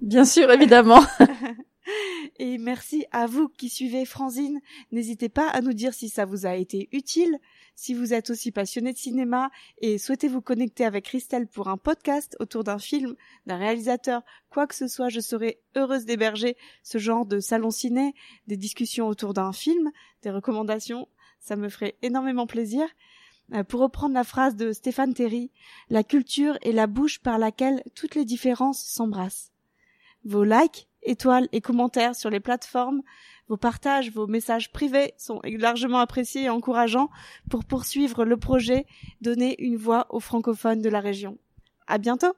bien sûr, évidemment. Et merci à vous qui suivez Franzine. N'hésitez pas à nous dire si ça vous a été utile. Si vous êtes aussi passionné de cinéma et souhaitez vous connecter avec Christelle pour un podcast autour d'un film, d'un réalisateur, quoi que ce soit, je serai heureuse d'héberger ce genre de salon ciné, des discussions autour d'un film, des recommandations. Ça me ferait énormément plaisir. Euh, pour reprendre la phrase de Stéphane Terry, la culture est la bouche par laquelle toutes les différences s'embrassent. Vos likes, étoiles et commentaires sur les plateformes, vos partages, vos messages privés sont largement appréciés et encourageants pour poursuivre le projet, donner une voix aux francophones de la région. À bientôt!